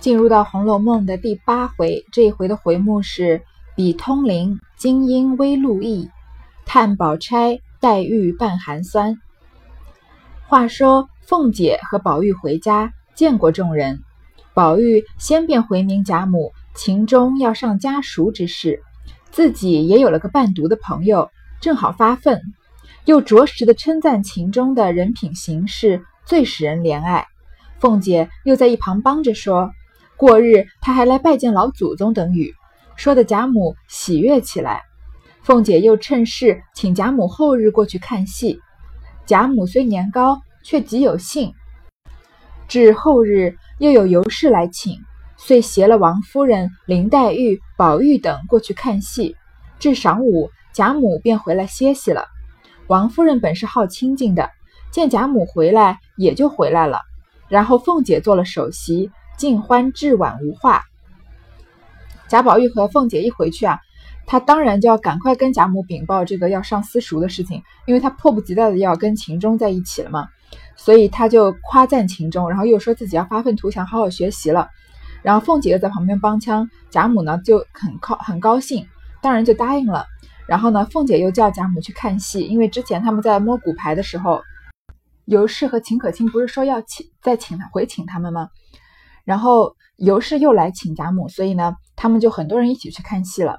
进入到《红楼梦》的第八回，这一回的回目是“比通灵金英微露意，探宝钗黛玉半寒酸”。话说凤姐和宝玉回家见过众人，宝玉先便回明贾母秦钟要上家塾之事，自己也有了个伴读的朋友，正好发愤，又着实的称赞秦钟的人品行事最使人怜爱。凤姐又在一旁帮着说。过日，他还来拜见老祖宗等语，说的贾母喜悦起来。凤姐又趁势请贾母后日过去看戏。贾母虽年高，却极有幸。至后日又有尤氏来请，遂携了王夫人、林黛玉、宝玉等过去看戏。至晌午，贾母便回来歇息了。王夫人本是好清静的，见贾母回来，也就回来了。然后凤姐做了首席。尽欢至晚无话。贾宝玉和凤姐一回去啊，他当然就要赶快跟贾母禀报这个要上私塾的事情，因为他迫不及待的要跟秦钟在一起了嘛。所以他就夸赞秦钟，然后又说自己要发愤图强，好好学习了。然后凤姐又在旁边帮腔，贾母呢就很高很高兴，当然就答应了。然后呢，凤姐又叫贾母去看戏，因为之前他们在摸骨牌的时候，尤氏和秦可卿不是说要请再请他回请他们吗？然后尤氏又来请贾母，所以呢，他们就很多人一起去看戏了。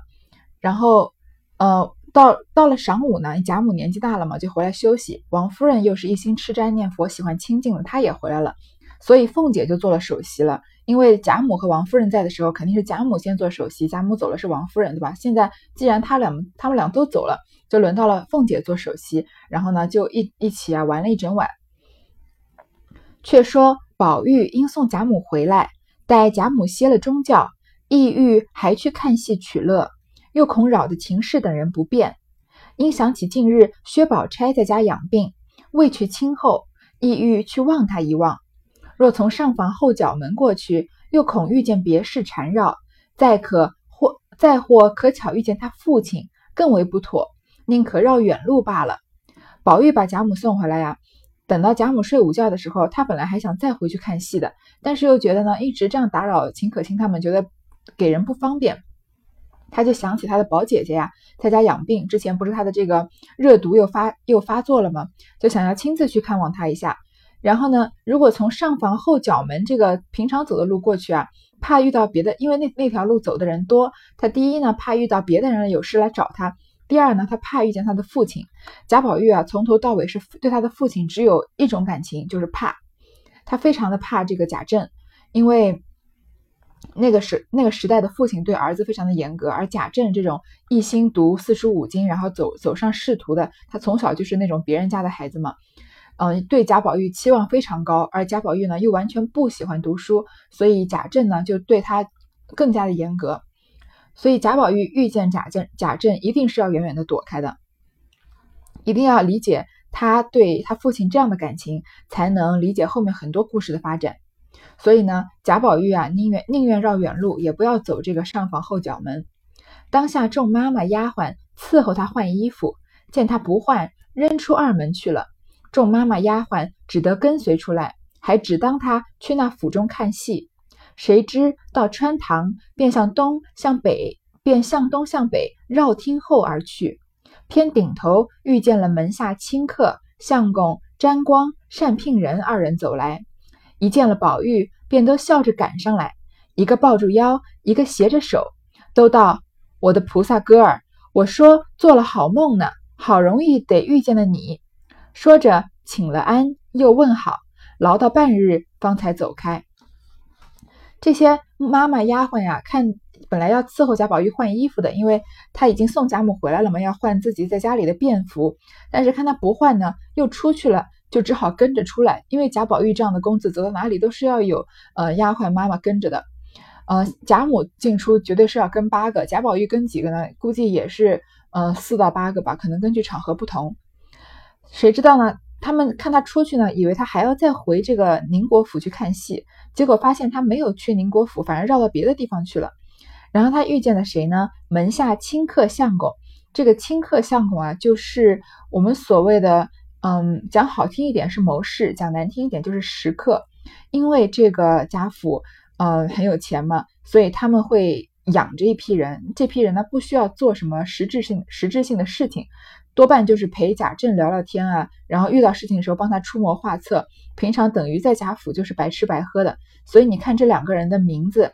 然后，呃，到到了晌午呢，贾母年纪大了嘛，就回来休息。王夫人又是一心吃斋念佛，喜欢清静了，她也回来了。所以凤姐就做了首席了。因为贾母和王夫人在的时候，肯定是贾母先做首席，贾母走了是王夫人，对吧？现在既然他俩他们俩都走了，就轮到了凤姐做首席。然后呢，就一一起啊玩了一整晚。却说。宝玉因送贾母回来，待贾母歇了中觉，意欲还去看戏取乐，又恐扰得秦氏等人不便，因想起近日薛宝钗在家养病，未去亲后，意欲去望她一望。若从上房后角门过去，又恐遇见别事缠绕，再可或再或可巧遇见他父亲，更为不妥，宁可绕远路罢了。宝玉把贾母送回来呀。等到贾母睡午觉的时候，他本来还想再回去看戏的，但是又觉得呢，一直这样打扰秦可卿他们，觉得给人不方便。他就想起他的宝姐姐呀，在家养病，之前不是他的这个热毒又发又发作了吗？就想要亲自去看望他一下。然后呢，如果从上房后角门这个平常走的路过去啊，怕遇到别的，因为那那条路走的人多，他第一呢怕遇到别的人有事来找他。第二呢，他怕遇见他的父亲贾宝玉啊，从头到尾是对他的父亲只有一种感情，就是怕。他非常的怕这个贾政，因为那个时那个时代的父亲对儿子非常的严格，而贾政这种一心读四书五经，然后走走上仕途的，他从小就是那种别人家的孩子嘛，嗯，对贾宝玉期望非常高，而贾宝玉呢又完全不喜欢读书，所以贾政呢就对他更加的严格。所以贾宝玉遇见贾政，贾政一定是要远远的躲开的，一定要理解他对他父亲这样的感情，才能理解后面很多故事的发展。所以呢，贾宝玉啊，宁愿宁愿绕远路，也不要走这个上房后角门。当下众妈妈丫鬟伺候他换衣服，见他不换，扔出二门去了。众妈妈丫鬟只得跟随出来，还只当他去那府中看戏。谁知到穿堂，便向东向北，便向东向北绕厅后而去。偏顶头遇见了门下亲客相公詹光、单聘人二人走来，一见了宝玉，便都笑着赶上来，一个抱住腰，一个携着手，都道：“我的菩萨哥儿，我说做了好梦呢，好容易得遇见了你。”说着请了安，又问好，唠到半日，方才走开。这些妈妈丫鬟呀，看本来要伺候贾宝玉换衣服的，因为他已经送贾母回来了嘛，要换自己在家里的便服。但是看他不换呢，又出去了，就只好跟着出来。因为贾宝玉这样的公子，走到哪里都是要有呃丫鬟妈妈跟着的。呃，贾母进出绝对是要跟八个，贾宝玉跟几个呢？估计也是呃四到八个吧，可能根据场合不同。谁知道呢？他们看他出去呢，以为他还要再回这个宁国府去看戏，结果发现他没有去宁国府，反而绕到别的地方去了。然后他遇见了谁呢？门下清客相公。这个清客相公啊，就是我们所谓的，嗯，讲好听一点是谋士，讲难听一点就是食客。因为这个贾府，呃很有钱嘛，所以他们会养着一批人。这批人呢，不需要做什么实质性实质性的事情，多半就是陪贾政聊聊天啊，然后遇到事情的时候帮他出谋划策。平常等于在贾府就是白吃白喝的。所以你看这两个人的名字，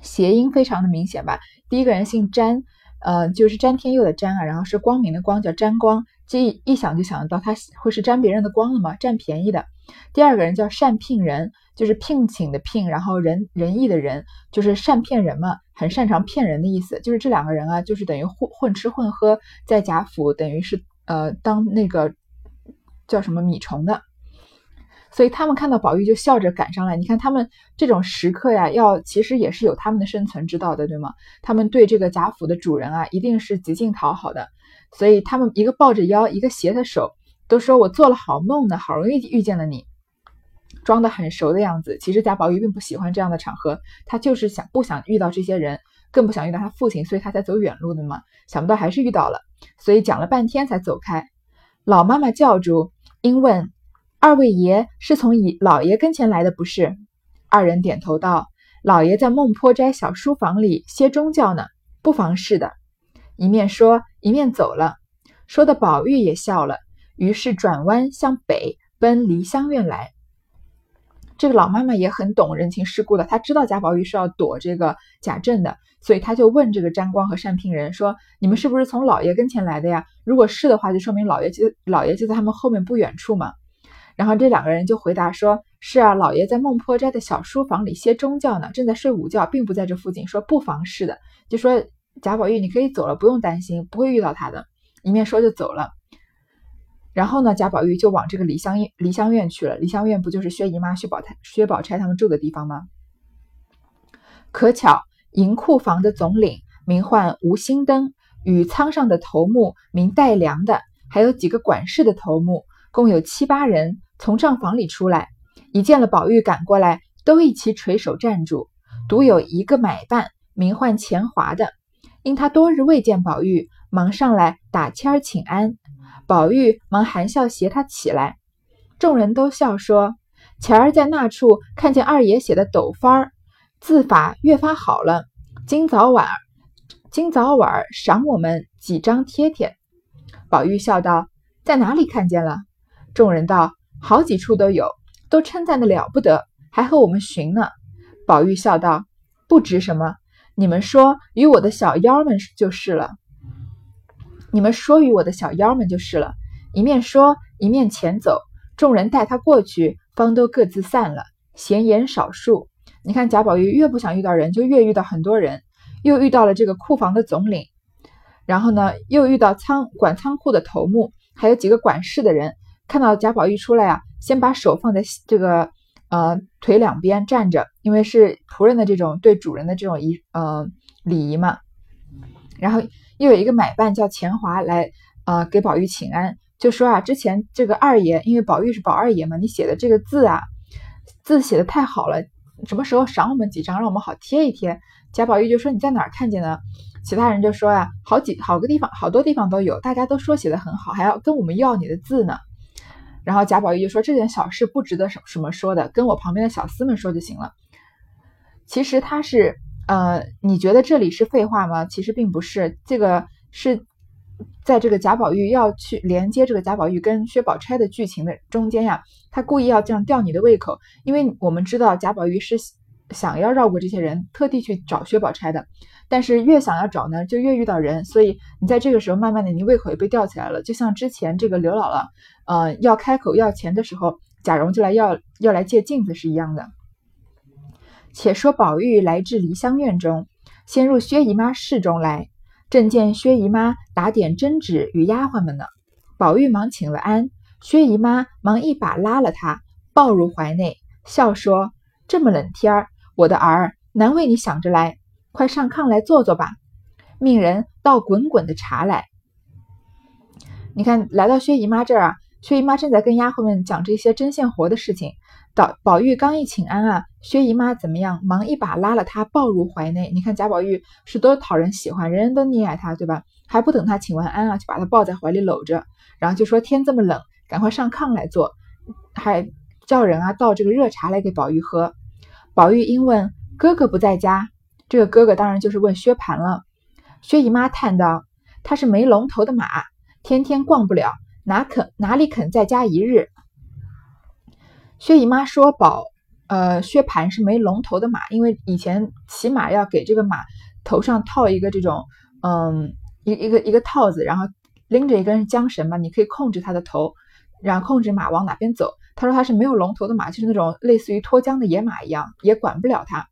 谐音非常的明显吧？第一个人姓詹，呃，就是詹天佑的詹啊，然后是光明的光，叫詹光。这一一想就想得到他会是沾别人的光了吗？占便宜的。第二个人叫善聘人，就是聘请的聘，然后仁仁义的仁，就是善骗人嘛，很擅长骗人的意思。就是这两个人啊，就是等于混混吃混喝，在贾府等于是呃当那个叫什么米虫的。所以他们看到宝玉就笑着赶上来。你看他们这种时刻呀，要其实也是有他们的生存之道的，对吗？他们对这个贾府的主人啊，一定是极尽讨好的。所以他们一个抱着腰，一个携着手，都说我做了好梦呢，好容易遇见了你，装的很熟的样子。其实贾宝玉并不喜欢这样的场合，他就是想不想遇到这些人，更不想遇到他父亲，所以他才走远路的嘛。想不到还是遇到了，所以讲了半天才走开。老妈妈叫住，因问：“二位爷是从姨老爷跟前来的不是？”二人点头道：“老爷在孟坡斋小书房里歇中觉呢，不妨事的。”一面说，一面走了。说的宝玉也笑了，于是转弯向北奔梨香院来。这个老妈妈也很懂人情世故的，她知道贾宝玉是要躲这个贾政的，所以她就问这个沾光和单平人说：“你们是不是从老爷跟前来的呀？如果是的话，就说明老爷就老爷就在他们后面不远处嘛。”然后这两个人就回答说：“是啊，老爷在孟坡斋的小书房里歇中觉呢，正在睡午觉，并不在这附近。说不妨事的，就说。”贾宝玉，你可以走了，不用担心，不会遇到他的。一面说就走了。然后呢，贾宝玉就往这个梨香梨香院去了。梨香院不就是薛姨妈、薛宝钗、薛宝钗他们住的地方吗？可巧银库房的总领名唤吴心登，与仓上的头目名戴良的，还有几个管事的头目，共有七八人，从账房里出来，一见了宝玉赶过来，都一齐垂手站住。独有一个买办名唤钱华的。因他多日未见宝玉，忙上来打签儿请安。宝玉忙含笑携他起来，众人都笑说：“前儿在那处看见二爷写的斗方儿，字法越发好了。今早晚，今早晚赏我们几张贴贴。”宝玉笑道：“在哪里看见了？”众人道：“好几处都有，都称赞的了不得，还和我们寻呢。”宝玉笑道：“不值什么。”你们说与我的小妖们就是了。你们说与我的小妖们就是了。一面说一面前走，众人带他过去，方都各自散了，闲言少述。你看贾宝玉越不想遇到人，就越遇到很多人，又遇到了这个库房的总领，然后呢，又遇到仓管仓库的头目，还有几个管事的人。看到贾宝玉出来啊，先把手放在这个。呃，腿两边站着，因为是仆人的这种对主人的这种仪，呃，礼仪嘛。然后又有一个买办叫钱华来，呃，给宝玉请安，就说啊，之前这个二爷，因为宝玉是宝二爷嘛，你写的这个字啊，字写的太好了，什么时候赏我们几张，让我们好贴一贴。贾宝玉就说你在哪儿看见的？其他人就说呀，好几好个地方，好多地方都有，大家都说写的很好，还要跟我们要你的字呢。然后贾宝玉就说：“这件小事不值得什什么说的，跟我旁边的小厮们说就行了。”其实他是，呃，你觉得这里是废话吗？其实并不是，这个是在这个贾宝玉要去连接这个贾宝玉跟薛宝钗的剧情的中间呀，他故意要这样吊你的胃口，因为我们知道贾宝玉是想要绕过这些人，特地去找薛宝钗的。但是越想要找呢，就越遇到人，所以你在这个时候，慢慢的你胃口也被吊起来了。就像之前这个刘姥姥，呃，要开口要钱的时候，贾蓉就来要要来借镜子是一样的。且说宝玉来至梨香院中，先入薛姨妈室中来，正见薛姨妈打点针纸与丫鬟们呢。宝玉忙请了安，薛姨妈忙一把拉了他，抱入怀内，笑说：“这么冷天儿，我的儿难为你想着来。”快上炕来坐坐吧，命人倒滚滚的茶来。你看，来到薛姨妈这儿啊，薛姨妈正在跟丫鬟们讲这些针线活的事情。宝宝玉刚一请安啊，薛姨妈怎么样？忙一把拉了他抱入怀内。你看贾宝玉是多讨人喜欢，人人都溺爱他，对吧？还不等他请完安啊，就把他抱在怀里搂着，然后就说天这么冷，赶快上炕来坐，还叫人啊倒这个热茶来给宝玉喝。宝玉因问哥哥不在家，这个哥哥当然就是问薛蟠了。薛姨妈叹道：“他是没龙头的马，天天逛不了，哪肯哪里肯在家一日？”薛姨妈说：“宝，呃，薛蟠是没龙头的马，因为以前骑马要给这个马头上套一个这种，嗯，一一个一个套子，然后拎着一根缰绳嘛，你可以控制它的头，然后控制马往哪边走。他说他是没有龙头的马，就是那种类似于脱缰的野马一样，也管不了他。”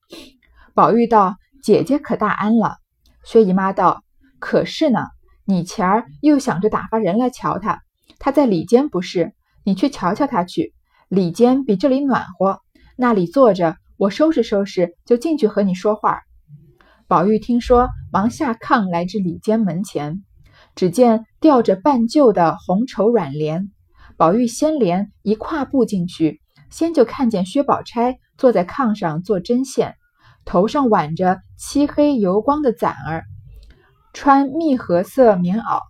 宝玉道：“姐姐可大安了。”薛姨妈道：“可是呢，你前儿又想着打发人来瞧他，他在里间不是？你去瞧瞧他去。里间比这里暖和，那里坐着，我收拾收拾就进去和你说话。”宝玉听说，忙下炕来至里间门前，只见吊着半旧的红绸软帘。宝玉先连一跨步进去，先就看见薛宝钗坐在炕上做针线。头上挽着漆黑油光的攒儿，穿蜜合色棉袄，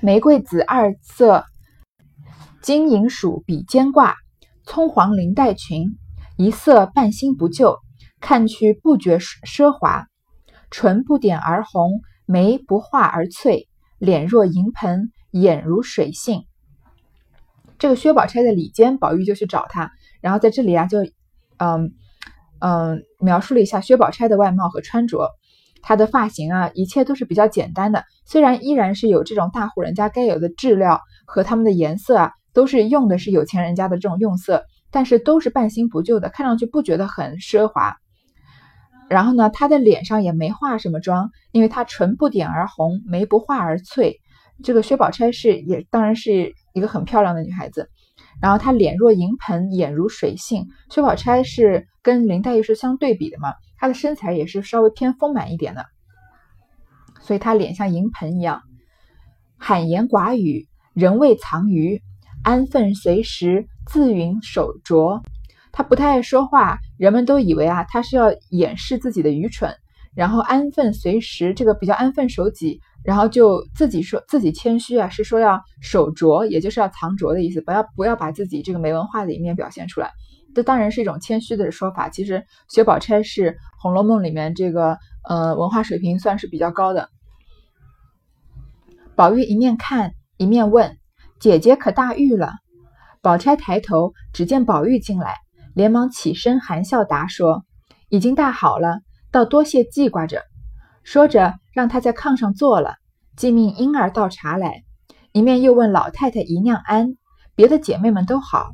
玫瑰紫二色金银鼠比肩褂，葱黄绫带裙，一色半新不旧，看去不觉奢华。唇不点而红，眉不画而翠，脸若银盆，眼如水杏。这个薛宝钗的里间，宝玉就去找她，然后在这里啊，就嗯。嗯，描述了一下薛宝钗的外貌和穿着，她的发型啊，一切都是比较简单的。虽然依然是有这种大户人家该有的质料和他们的颜色啊，都是用的是有钱人家的这种用色，但是都是半新不旧的，看上去不觉得很奢华。然后呢，她的脸上也没化什么妆，因为她唇不点而红，眉不画而翠。这个薛宝钗是也当然是一个很漂亮的女孩子。然后她脸若银盆，眼如水杏。薛宝钗是跟林黛玉是相对比的嘛，她的身材也是稍微偏丰满一点的，所以她脸像银盆一样。罕言寡语，人未藏于，安分随时，自云守拙。她不太爱说话，人们都以为啊，她是要掩饰自己的愚蠢。然后安分随时，这个比较安分守己。然后就自己说自己谦虚啊，是说要守拙，也就是要藏拙的意思，不要不要把自己这个没文化的一面表现出来。这当然是一种谦虚的说法。其实薛宝钗是《红楼梦》里面这个呃文化水平算是比较高的。宝玉一面看一面问：“姐姐可大愈了？”宝钗抬头只见宝玉进来，连忙起身含笑答说：“已经大好了，倒多谢记挂着。”说着，让他在炕上坐了，即命婴儿倒茶来，一面又问老太太姨娘安，别的姐妹们都好，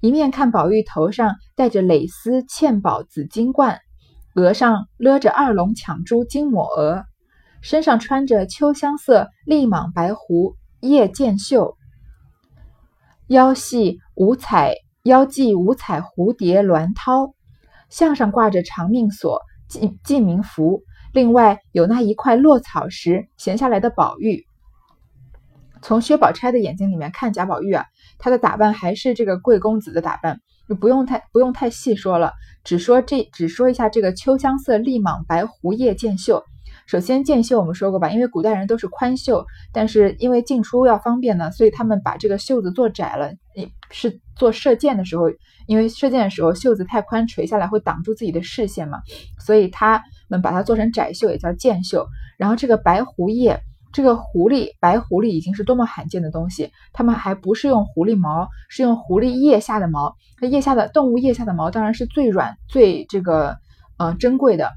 一面看宝玉头上戴着蕾丝嵌宝紫金冠，额上勒着二龙抢珠金抹额，身上穿着秋香色立蟒白狐叶箭袖，腰系五彩腰系五彩蝴蝶鸾绦，项上挂着长命锁记记名符。另外有那一块落草时闲下来的宝玉，从薛宝钗的眼睛里面看贾宝玉啊，他的打扮还是这个贵公子的打扮，就不用太不用太细说了，只说这只说一下这个秋香色立蟒白狐腋箭袖。首先箭袖我们说过吧，因为古代人都是宽袖，但是因为进出要方便呢，所以他们把这个袖子做窄了，是做射箭的时候，因为射箭的时候袖子太宽垂下来会挡住自己的视线嘛，所以他。们把它做成窄袖，也叫箭袖。然后这个白狐叶，这个狐狸，白狐狸已经是多么罕见的东西。他们还不是用狐狸毛，是用狐狸腋下的毛。它腋下的动物腋下的毛当然是最软、最这个呃珍贵的。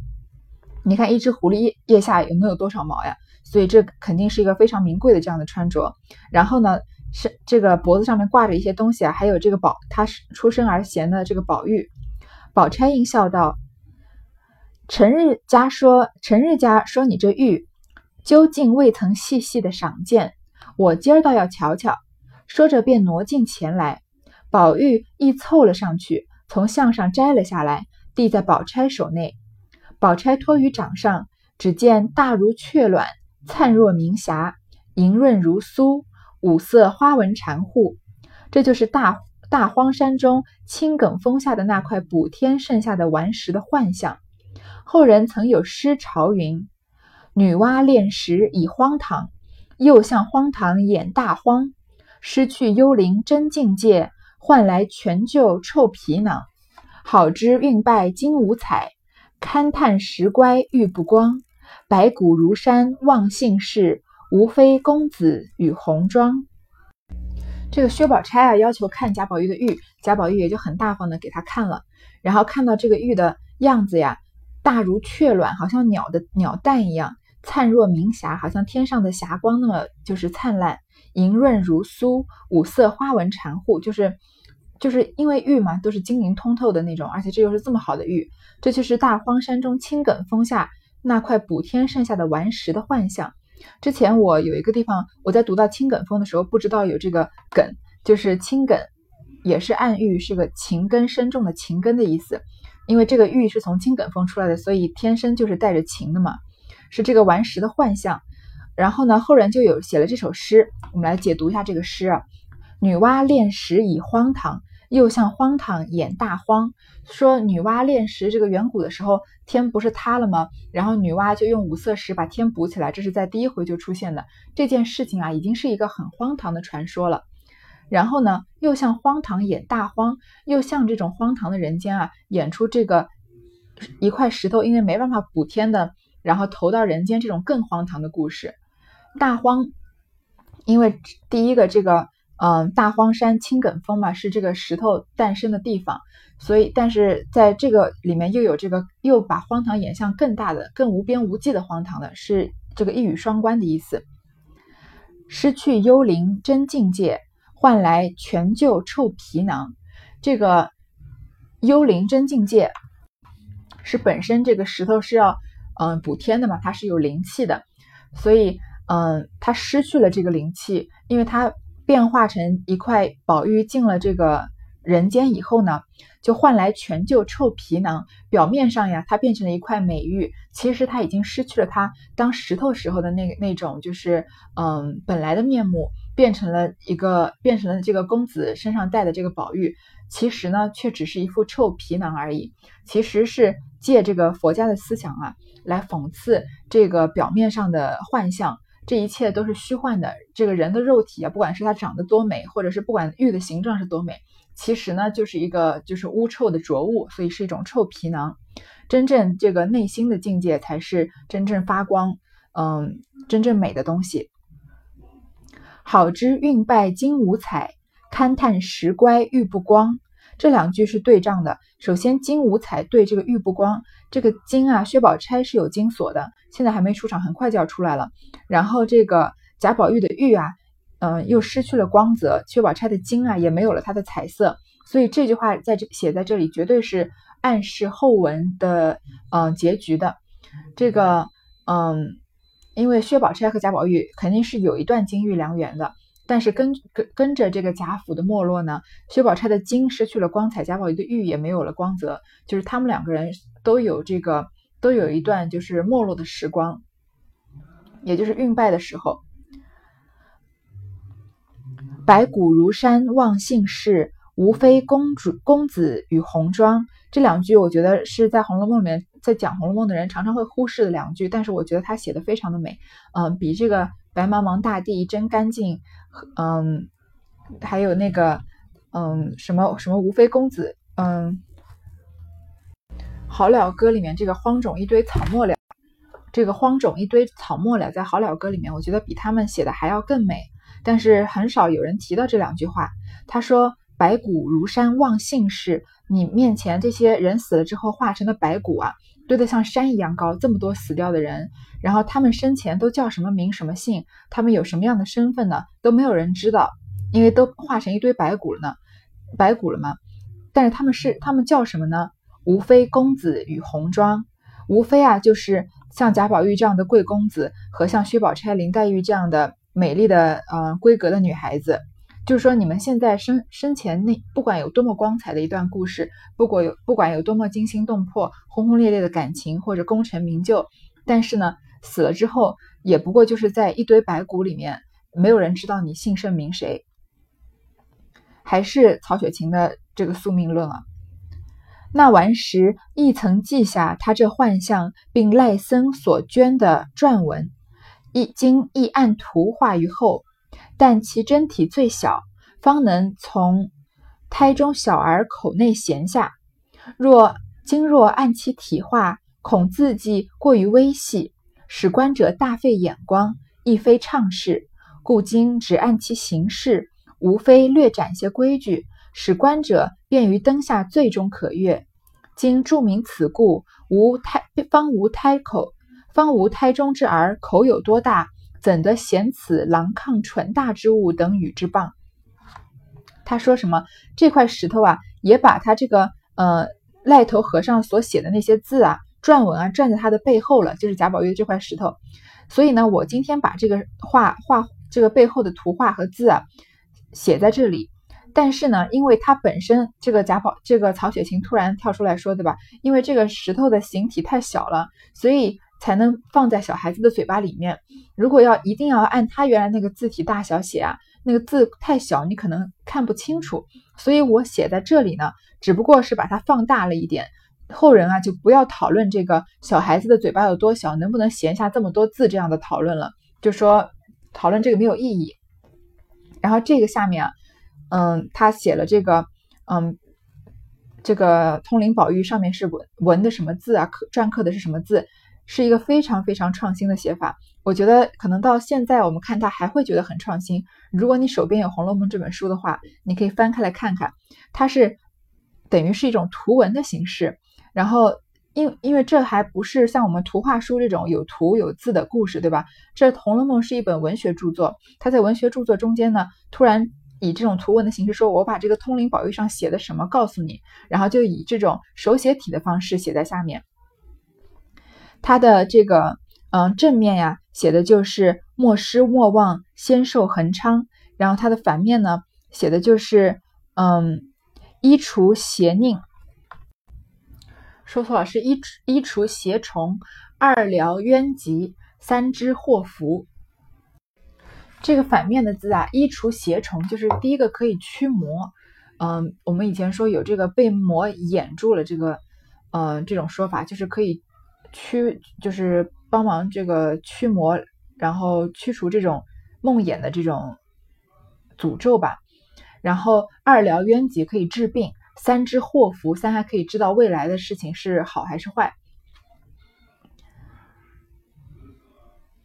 你看一只狐狸腋下有能有多少毛呀？所以这肯定是一个非常名贵的这样的穿着。然后呢，是这个脖子上面挂着一些东西啊，还有这个宝，他是出生而贤的这个宝玉。宝钗应笑道。陈日家说：“陈日家说你这玉，究竟未曾细细的赏见，我今儿倒要瞧瞧。”说着便挪近前来，宝玉亦凑了上去，从项上摘了下来，递在宝钗手内。宝钗托于掌上，只见大如雀卵，灿若明霞，莹润如酥，五色花纹缠护。这就是大大荒山中青埂峰下的那块补天剩下的顽石的幻象。后人曾有诗潮云：“女娲炼石以荒唐，又向荒唐演大荒。失去幽灵真境界，换来全旧臭皮囊。”好之运败金无彩，勘探石乖玉不光。白骨如山望姓氏，无非公子与红妆。这个薛宝钗啊，要求看贾宝玉的玉，贾宝玉也就很大方的给他看了。然后看到这个玉的样子呀，大如雀卵，好像鸟的鸟蛋一样，灿若明霞，好像天上的霞光那么就是灿烂，莹润如酥，五色花纹缠护，就是就是因为玉嘛，都是晶莹通透的那种，而且这又是这么好的玉，这就是大荒山中青埂峰下。那块补天剩下的顽石的幻象。之前我有一个地方，我在读到青埂峰的时候，不知道有这个埂，就是青埂，也是暗喻是个情根深重的情根的意思。因为这个玉是从青埂峰出来的，所以天生就是带着情的嘛，是这个顽石的幻象。然后呢，后人就有写了这首诗，我们来解读一下这个诗啊。女娲炼石以荒唐。又向荒唐演大荒，说女娲炼石，这个远古的时候天不是塌了吗？然后女娲就用五色石把天补起来，这是在第一回就出现的这件事情啊，已经是一个很荒唐的传说了。然后呢，又像荒唐演大荒，又像这种荒唐的人间啊，演出这个一块石头因为没办法补天的，然后投到人间这种更荒唐的故事。大荒，因为第一个这个。嗯，大荒山青埂峰嘛，是这个石头诞生的地方，所以，但是在这个里面又有这个，又把荒唐演向更大的、更无边无际的荒唐的，是这个一语双关的意思。失去幽灵真境界，换来全旧臭皮囊。这个幽灵真境界是本身这个石头是要嗯补天的嘛，它是有灵气的，所以嗯，它失去了这个灵气，因为它。变化成一块宝玉进了这个人间以后呢，就换来全旧臭皮囊。表面上呀，它变成了一块美玉，其实他已经失去了他当石头时候的那那种，就是嗯本来的面目，变成了一个变成了这个公子身上戴的这个宝玉，其实呢，却只是一副臭皮囊而已。其实是借这个佛家的思想啊，来讽刺这个表面上的幻象。这一切都是虚幻的。这个人的肉体啊，不管是他长得多美，或者是不管玉的形状是多美，其实呢，就是一个就是污臭的浊物，所以是一种臭皮囊。真正这个内心的境界，才是真正发光，嗯，真正美的东西。好之运败金无彩，勘探石乖玉不光。这两句是对仗的。首先，金无彩对这个玉不光，这个金啊，薛宝钗是有金锁的，现在还没出场，很快就要出来了。然后这个贾宝玉的玉啊，嗯，又失去了光泽，薛宝钗的金啊，也没有了它的彩色。所以这句话在这写在这里，绝对是暗示后文的嗯结局的。这个嗯，因为薛宝钗和贾宝玉肯定是有一段金玉良缘的。但是跟跟跟着这个贾府的没落呢，薛宝钗的金失去了光彩，贾宝玉的玉也没有了光泽，就是他们两个人都有这个都有一段就是没落的时光，也就是运败的时候。白骨如山望姓氏，无非公主公子与红妆。这两句我觉得是在《红楼梦》里面在讲《红楼梦》的人常常会忽视的两句，但是我觉得他写的非常的美，嗯，比这个白茫茫大地真干净。嗯，还有那个，嗯，什么什么无非公子，嗯，好了歌里面这个荒冢一堆草没了，这个荒冢一堆草没了，在好了歌里面，我觉得比他们写的还要更美。但是很少有人提到这两句话。他说：“白骨如山望姓氏，你面前这些人死了之后化成的白骨啊。”堆得像山一样高，这么多死掉的人，然后他们生前都叫什么名什么姓，他们有什么样的身份呢？都没有人知道，因为都化成一堆白骨了呢，白骨了吗？但是他们是他们叫什么呢？无非公子与红妆，无非啊，就是像贾宝玉这样的贵公子和像薛宝钗、林黛玉这样的美丽的呃闺阁的女孩子。就是说，你们现在生生前那不管有多么光彩的一段故事，不管有不管有多么惊心动魄、轰轰烈烈的感情或者功成名就，但是呢，死了之后也不过就是在一堆白骨里面，没有人知道你姓甚名谁。还是曹雪芹的这个宿命论啊。那完时亦曾记下他这幻象，并赖僧所捐的撰文，一经亦按图画于后。但其真体最小，方能从胎中小儿口内衔下。若经若按其体画，恐字迹过于微细，使观者大费眼光，亦非畅事。故今只按其形式，无非略展些规矩，使观者便于灯下最终可阅。今注明此故，无胎方无胎口，方无胎中之儿口有多大，怎得嫌此狼抗蠢大之物等语之谤？他说什么？这块石头啊，也把他这个呃赖头和尚所写的那些字啊、篆文啊篆在他的背后了，就是贾宝玉的这块石头。所以呢，我今天把这个画画这个背后的图画和字啊写在这里。但是呢，因为它本身这个贾宝这个曹雪芹突然跳出来说，对吧？因为这个石头的形体太小了，所以才能放在小孩子的嘴巴里面。如果要一定要按他原来那个字体大小写啊。那个字太小，你可能看不清楚，所以我写在这里呢，只不过是把它放大了一点。后人啊，就不要讨论这个小孩子的嘴巴有多小，能不能闲下这么多字这样的讨论了，就说讨论这个没有意义。然后这个下面啊，嗯，他写了这个，嗯，这个通灵宝玉上面是文文的什么字啊？刻篆刻的是什么字？是一个非常非常创新的写法。我觉得可能到现在我们看它还会觉得很创新。如果你手边有《红楼梦》这本书的话，你可以翻开来看看，它是等于是一种图文的形式。然后，因因为这还不是像我们图画书这种有图有字的故事，对吧？这《红楼梦》是一本文学著作，它在文学著作中间呢，突然以这种图文的形式说：“我把这个通灵宝玉上写的什么告诉你。”然后就以这种手写体的方式写在下面。它的这个嗯正面呀。写的就是莫失莫忘，仙寿恒昌。然后它的反面呢，写的就是嗯，衣除邪佞。说错了，是衣衣除邪虫，二疗冤疾，三知祸福。这个反面的字啊，衣除邪虫，就是第一个可以驱魔。嗯，我们以前说有这个被魔掩住了，这个呃这种说法，就是可以驱，就是。帮忙这个驱魔，然后驱除这种梦魇的这种诅咒吧。然后二疗冤疾可以治病，三知祸福，三还可以知道未来的事情是好还是坏。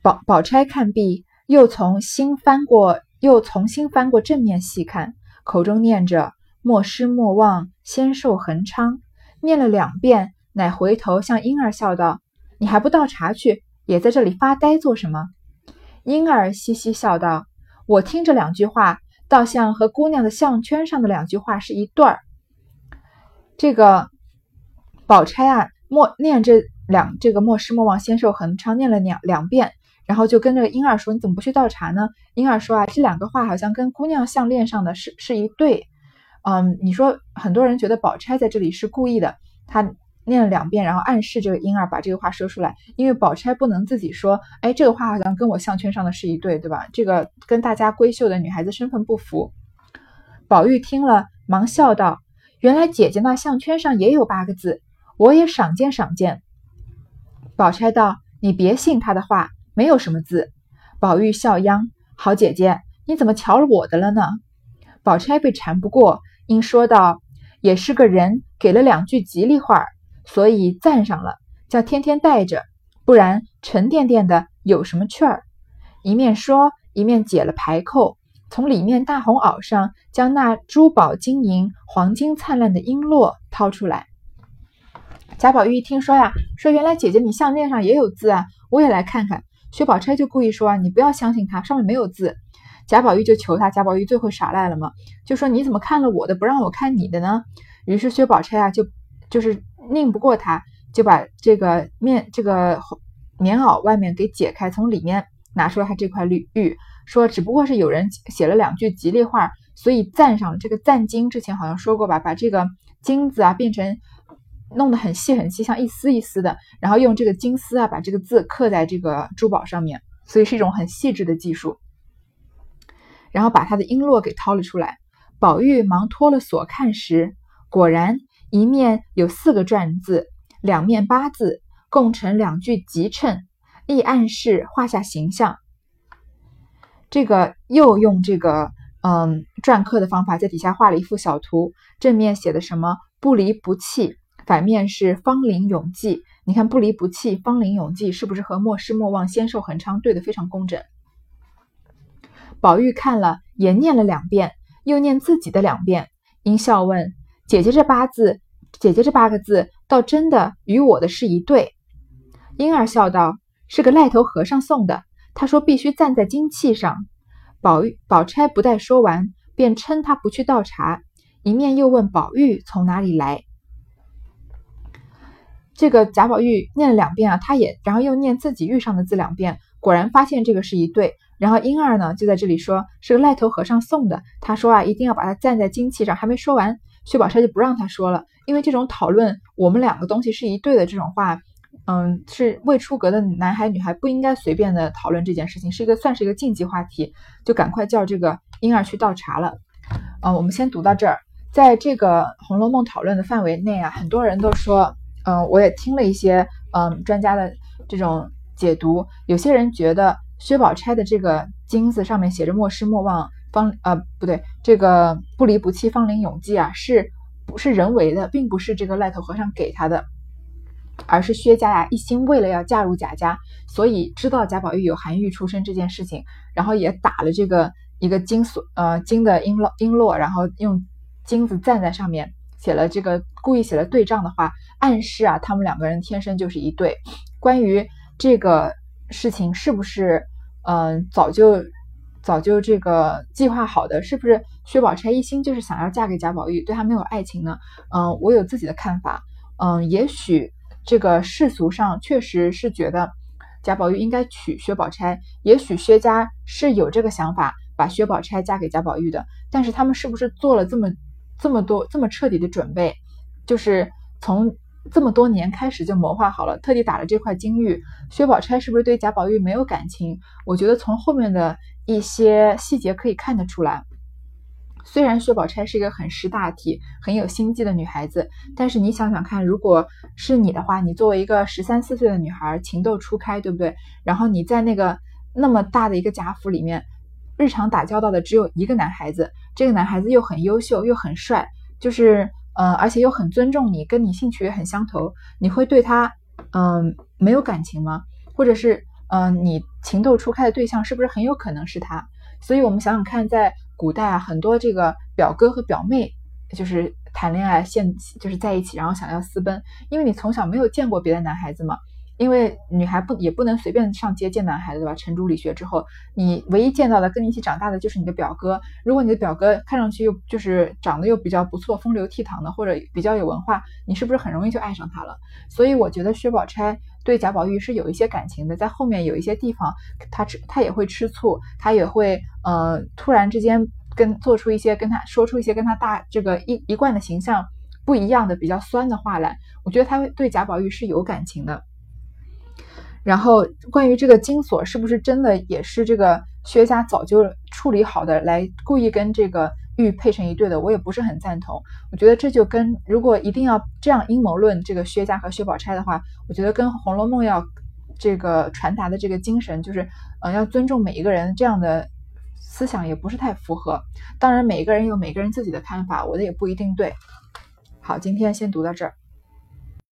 宝宝钗看毕，又从新翻过，又重新翻过正面细看，口中念着“莫失莫忘，仙寿恒昌”，念了两遍，乃回头向婴儿笑道。你还不倒茶去，也在这里发呆做什么？婴儿嘻嘻笑道：“我听这两句话，倒像和姑娘的项圈上的两句话是一对儿。”这个宝钗啊，默念这两这个莫失莫忘，仙寿恒昌，念了两两遍，然后就跟这个婴儿说：“你怎么不去倒茶呢？”婴儿说：“啊，这两个话好像跟姑娘项链上的是是一对。”嗯，你说很多人觉得宝钗在这里是故意的，她。念了两遍，然后暗示这个婴儿把这个话说出来，因为宝钗不能自己说，哎，这个话好像跟我项圈上的是一对，对吧？这个跟大家闺秀的女孩子身份不符。宝玉听了，忙笑道：“原来姐姐那项圈上也有八个字，我也赏见赏见。”宝钗道：“你别信他的话，没有什么字。”宝玉笑央：“好姐姐，你怎么瞧了我的了呢？”宝钗被缠不过，应说道：“也是个人，给了两句吉利话。”所以赞上了，叫天天带着，不然沉甸甸的有什么趣儿？一面说，一面解了排扣，从里面大红袄上将那珠宝金银、黄金灿烂的璎珞掏出来。贾宝玉一听说呀，说原来姐姐你项链上也有字啊，我也来看看。薛宝钗就故意说啊，你不要相信他，上面没有字。贾宝玉就求他，贾宝玉最后耍赖了嘛，就说你怎么看了我的，不让我看你的呢？于是薛宝钗啊，就就是。拧不过他，就把这个面这个棉袄外面给解开，从里面拿出了他这块绿玉，说只不过是有人写了两句吉利话，所以赞上了这个赞金。之前好像说过吧，把这个金子啊变成弄得很细很细，像一丝一丝的，然后用这个金丝啊把这个字刻在这个珠宝上面，所以是一种很细致的技术。然后把他的璎珞给掏了出来，宝玉忙脱了锁看时，果然。一面有四个篆字，两面八字，共成两句吉称，亦暗示画下形象。这个又用这个嗯篆刻的方法，在底下画了一幅小图，正面写的什么不离不弃，反面是芳龄永继。你看不离不弃，芳龄永继是不是和莫失莫忘、仙寿恒昌对的非常工整？宝玉看了，也念了两遍，又念自己的两遍，因笑问：“姐姐这八字，姐姐这八个字，倒真的与我的是一对。”婴儿笑道：“是个赖头和尚送的，他说必须站在金器上。”宝玉、宝钗不待说完，便称他不去倒茶，一面又问宝玉从哪里来。这个贾宝玉念了两遍啊，他也然后又念自己遇上的字两遍，果然发现这个是一对。然后婴儿呢就在这里说是个赖头和尚送的，他说啊一定要把它站在金器上。还没说完，薛宝钗就不让他说了，因为这种讨论我们两个东西是一对的这种话，嗯，是未出阁的男孩女孩不应该随便的讨论这件事情，是一个算是一个禁忌话题，就赶快叫这个婴儿去倒茶了。嗯，我们先读到这儿，在这个《红楼梦》讨论的范围内啊，很多人都说。嗯，我也听了一些嗯专家的这种解读，有些人觉得薛宝钗的这个金子上面写着莫失莫忘方呃不对，这个不离不弃芳龄永继啊，是不是人为的，并不是这个赖头和尚给他的，而是薛家呀一心为了要嫁入贾家，所以知道贾宝玉有韩愈出身这件事情，然后也打了这个一个金锁呃金的璎珞璎珞，然后用金子站在上面。写了这个故意写了对仗的话，暗示啊，他们两个人天生就是一对。关于这个事情是不是嗯早就早就这个计划好的？是不是薛宝钗一心就是想要嫁给贾宝玉，对他没有爱情呢？嗯，我有自己的看法。嗯，也许这个世俗上确实是觉得贾宝玉应该娶薛宝钗，也许薛家是有这个想法，把薛宝钗嫁给贾宝玉的。但是他们是不是做了这么？这么多这么彻底的准备，就是从这么多年开始就谋划好了，特地打了这块金玉。薛宝钗是不是对贾宝玉没有感情？我觉得从后面的一些细节可以看得出来。虽然薛宝钗是一个很识大体、很有心计的女孩子，但是你想想看，如果是你的话，你作为一个十三四岁的女孩，情窦初开，对不对？然后你在那个那么大的一个贾府里面。日常打交道的只有一个男孩子，这个男孩子又很优秀又很帅，就是嗯，而且又很尊重你，跟你兴趣也很相投，你会对他嗯没有感情吗？或者是嗯你情窦初开的对象是不是很有可能是他？所以我们想想看，在古代啊，很多这个表哥和表妹就是谈恋爱，现就是在一起，然后想要私奔，因为你从小没有见过别的男孩子嘛。因为女孩不也不能随便上街见男孩子对吧？成朱理学之后，你唯一见到的跟你一起长大的就是你的表哥。如果你的表哥看上去又就是长得又比较不错、风流倜傥的，或者比较有文化，你是不是很容易就爱上他了？所以我觉得薛宝钗对贾宝玉是有一些感情的，在后面有一些地方，他吃他也会吃醋，他也会呃突然之间跟做出一些跟他说出一些跟他大这个一一贯的形象不一样的比较酸的话来。我觉得他对贾宝玉是有感情的。然后，关于这个金锁是不是真的也是这个薛家早就处理好的，来故意跟这个玉配成一对的，我也不是很赞同。我觉得这就跟如果一定要这样阴谋论这个薛家和薛宝钗的话，我觉得跟《红楼梦》要这个传达的这个精神，就是嗯要尊重每一个人这样的思想也不是太符合。当然，每一个人有每个人自己的看法，我的也不一定对。好，今天先读到这儿。